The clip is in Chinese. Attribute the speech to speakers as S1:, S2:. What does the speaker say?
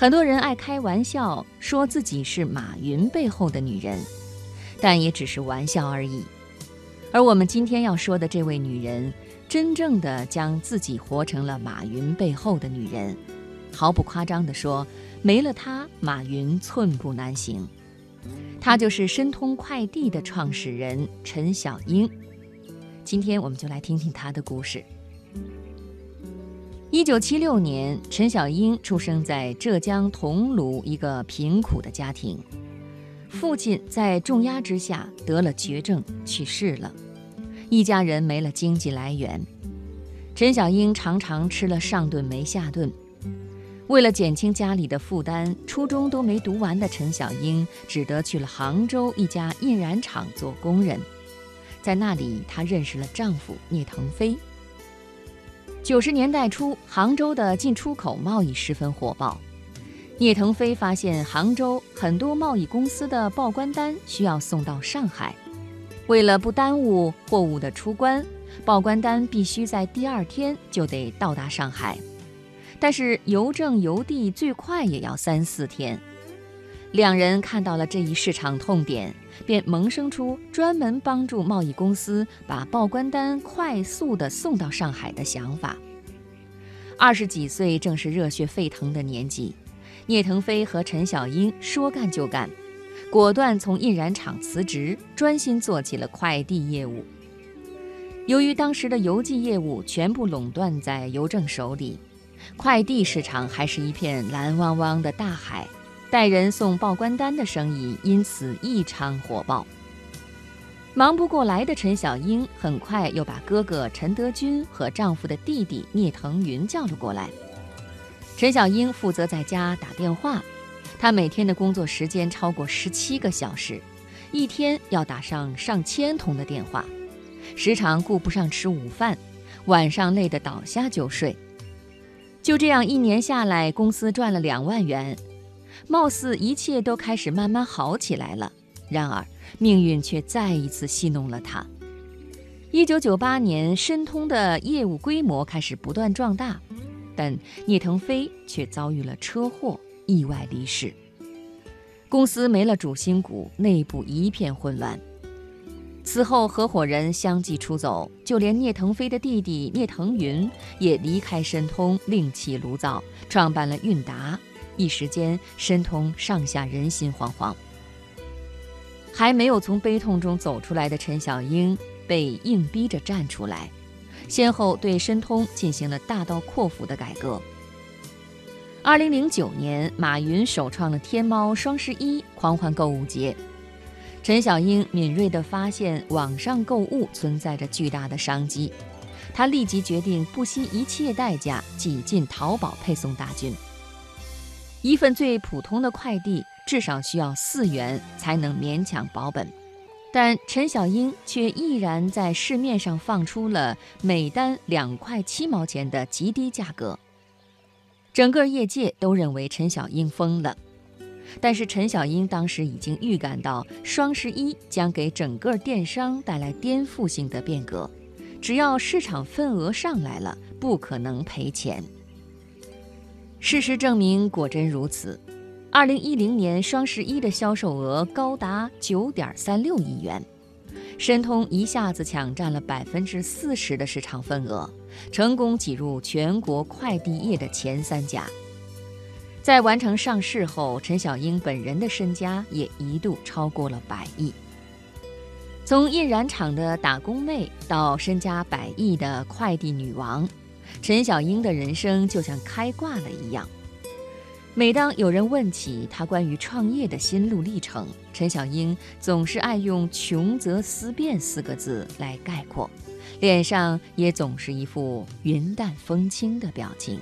S1: 很多人爱开玩笑说自己是马云背后的女人，但也只是玩笑而已。而我们今天要说的这位女人，真正的将自己活成了马云背后的女人。毫不夸张地说，没了她，马云寸步难行。她就是申通快递的创始人陈小英。今天我们就来听听她的故事。一九七六年，陈小英出生在浙江桐庐一个贫苦的家庭，父亲在重压之下得了绝症去世了，一家人没了经济来源。陈小英常常吃了上顿没下顿。为了减轻家里的负担，初中都没读完的陈小英只得去了杭州一家印染厂做工人，在那里她认识了丈夫聂腾飞。九十年代初，杭州的进出口贸易十分火爆。聂腾飞发现杭州很多贸易公司的报关单需要送到上海，为了不耽误货物的出关，报关单必须在第二天就得到达上海。但是邮政邮递最快也要三四天。两人看到了这一市场痛点，便萌生出专门帮助贸易公司把报关单快速地送到上海的想法。二十几岁正是热血沸腾的年纪，聂腾飞和陈小英说干就干，果断从印染厂辞职，专心做起了快递业务。由于当时的邮寄业务全部垄断在邮政手里，快递市场还是一片蓝汪汪的大海。带人送报关单的生意因此异常火爆。忙不过来的陈小英很快又把哥哥陈德军和丈夫的弟弟聂腾云叫了过来。陈小英负责在家打电话，她每天的工作时间超过十七个小时，一天要打上上千通的电话，时常顾不上吃午饭，晚上累得倒下就睡。就这样一年下来，公司赚了两万元。貌似一切都开始慢慢好起来了，然而命运却再一次戏弄了他。一九九八年，申通的业务规模开始不断壮大，但聂腾飞却遭遇了车祸，意外离世。公司没了主心骨，内部一片混乱。此后，合伙人相继出走，就连聂腾飞的弟弟聂腾云也离开申通，另起炉灶，创办了韵达。一时间，申通上下人心惶惶。还没有从悲痛中走出来的陈小英被硬逼着站出来，先后对申通进行了大刀阔斧的改革。二零零九年，马云首创了天猫双十一狂欢购物节，陈小英敏锐地发现网上购物存在着巨大的商机，她立即决定不惜一切代价挤进淘宝配送大军。一份最普通的快递至少需要四元才能勉强保本，但陈小英却毅然在市面上放出了每单两块七毛钱的极低价格。整个业界都认为陈小英疯了，但是陈小英当时已经预感到双十一将给整个电商带来颠覆性的变革，只要市场份额上来了，不可能赔钱。事实证明，果真如此。二零一零年双十一的销售额高达九点三六亿元，申通一下子抢占了百分之四十的市场份额，成功挤入全国快递业的前三甲。在完成上市后，陈小英本人的身家也一度超过了百亿。从印染厂的打工妹到身家百亿的快递女王。陈小英的人生就像开挂了一样。每当有人问起她关于创业的心路历程，陈小英总是爱用“穷则思变”四个字来概括，脸上也总是一副云淡风轻的表情。